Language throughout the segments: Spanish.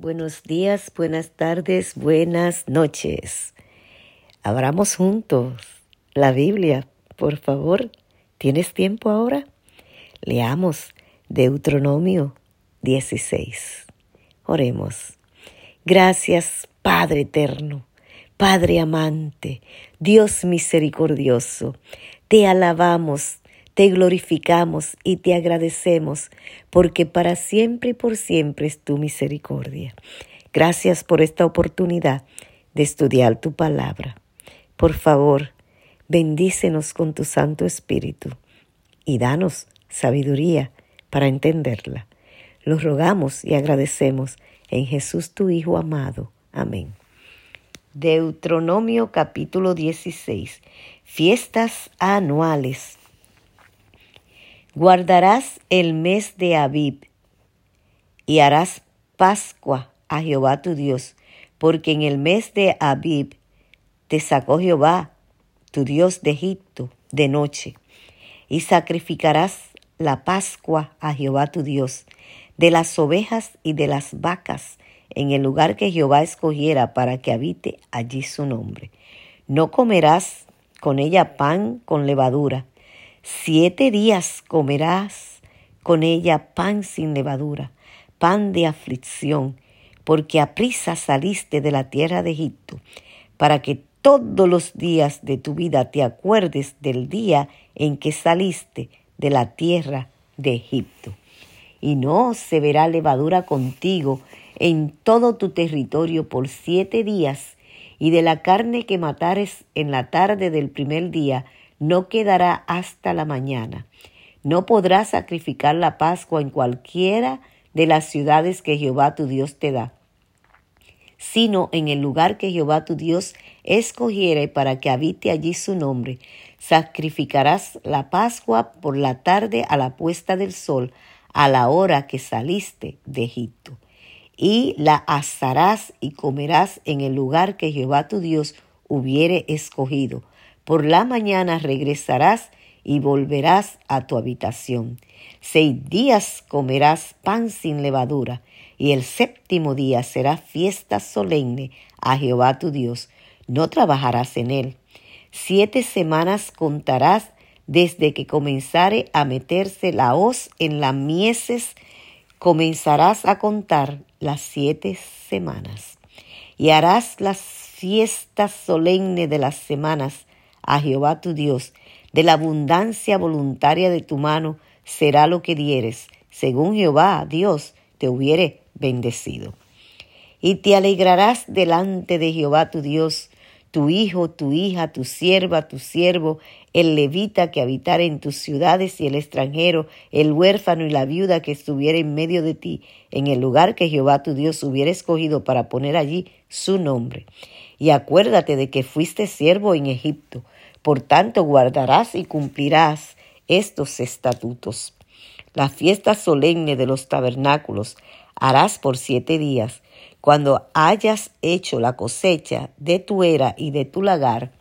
Buenos días, buenas tardes, buenas noches. Abramos juntos la Biblia, por favor. ¿Tienes tiempo ahora? Leamos Deuteronomio 16. Oremos. Gracias, Padre eterno, Padre amante, Dios misericordioso. Te alabamos te glorificamos y te agradecemos porque para siempre y por siempre es tu misericordia. Gracias por esta oportunidad de estudiar tu palabra. Por favor, bendícenos con tu Santo Espíritu y danos sabiduría para entenderla. Lo rogamos y agradecemos en Jesús tu Hijo amado. Amén. Deuteronomio capítulo 16. Fiestas anuales. Guardarás el mes de Abib y harás Pascua a Jehová tu Dios, porque en el mes de Abib te sacó Jehová, tu Dios de Egipto, de noche, y sacrificarás la Pascua a Jehová tu Dios, de las ovejas y de las vacas, en el lugar que Jehová escogiera para que habite allí su nombre. No comerás con ella pan con levadura, Siete días comerás con ella pan sin levadura, pan de aflicción, porque a prisa saliste de la tierra de Egipto, para que todos los días de tu vida te acuerdes del día en que saliste de la tierra de Egipto. Y no se verá levadura contigo en todo tu territorio por siete días, y de la carne que matares en la tarde del primer día, no quedará hasta la mañana. No podrás sacrificar la Pascua en cualquiera de las ciudades que Jehová tu Dios te da, sino en el lugar que Jehová tu Dios escogiere para que habite allí su nombre. Sacrificarás la Pascua por la tarde a la puesta del sol, a la hora que saliste de Egipto. Y la asarás y comerás en el lugar que Jehová tu Dios hubiere escogido por la mañana regresarás y volverás a tu habitación. Seis días comerás pan sin levadura, y el séptimo día será fiesta solemne a Jehová tu Dios. No trabajarás en él. Siete semanas contarás desde que comenzare a meterse la hoz en las mieses, comenzarás a contar las siete semanas. Y harás las fiestas solemnes de las semanas a Jehová tu Dios, de la abundancia voluntaria de tu mano será lo que dieres, según Jehová Dios te hubiere bendecido. Y te alegrarás delante de Jehová tu Dios, tu hijo, tu hija, tu sierva, tu siervo, el levita que habitare en tus ciudades y el extranjero, el huérfano y la viuda que estuviera en medio de ti, en el lugar que Jehová tu Dios hubiera escogido para poner allí su nombre. Y acuérdate de que fuiste siervo en Egipto, por tanto guardarás y cumplirás estos estatutos. La fiesta solemne de los tabernáculos harás por siete días, cuando hayas hecho la cosecha de tu era y de tu lagar,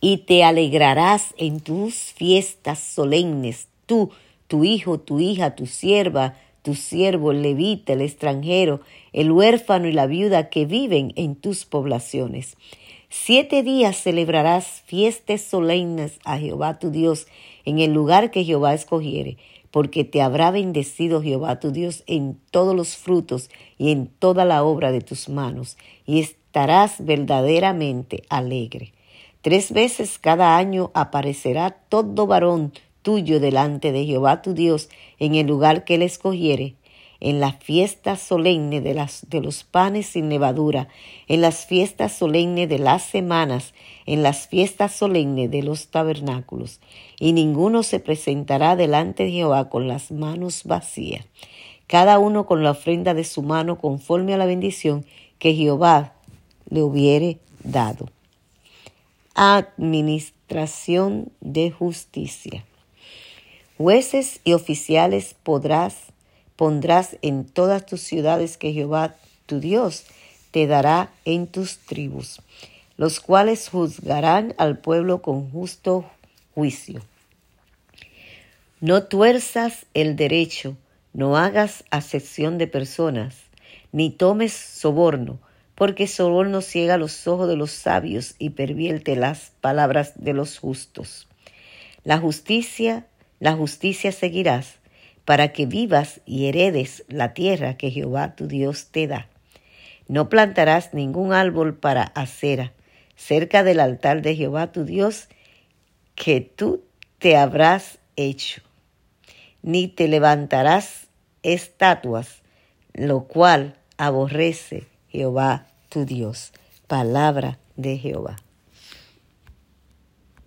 y te alegrarás en tus fiestas solemnes, tú, tu hijo, tu hija, tu sierva, tu siervo, el levita, el extranjero, el huérfano y la viuda que viven en tus poblaciones. Siete días celebrarás fiestas solemnes a Jehová tu Dios en el lugar que Jehová escogiere, porque te habrá bendecido Jehová tu Dios en todos los frutos y en toda la obra de tus manos, y estarás verdaderamente alegre. Tres veces cada año aparecerá todo varón tuyo delante de Jehová tu Dios en el lugar que él escogiere, en la fiesta solemne de, las, de los panes sin levadura, en las fiestas solemnes de las semanas, en las fiestas solemnes de los tabernáculos, y ninguno se presentará delante de Jehová con las manos vacías, cada uno con la ofrenda de su mano conforme a la bendición que Jehová le hubiere dado. Administración de justicia. Jueces y oficiales podrás pondrás en todas tus ciudades que Jehová tu Dios te dará en tus tribus, los cuales juzgarán al pueblo con justo juicio. No tuerzas el derecho, no hagas acepción de personas, ni tomes soborno, porque soborno ciega los ojos de los sabios y pervierte las palabras de los justos. La justicia, la justicia seguirás, para que vivas y heredes la tierra que Jehová tu Dios te da. No plantarás ningún árbol para acera cerca del altar de Jehová tu Dios, que tú te habrás hecho, ni te levantarás estatuas, lo cual aborrece Jehová tu Dios. Palabra de Jehová.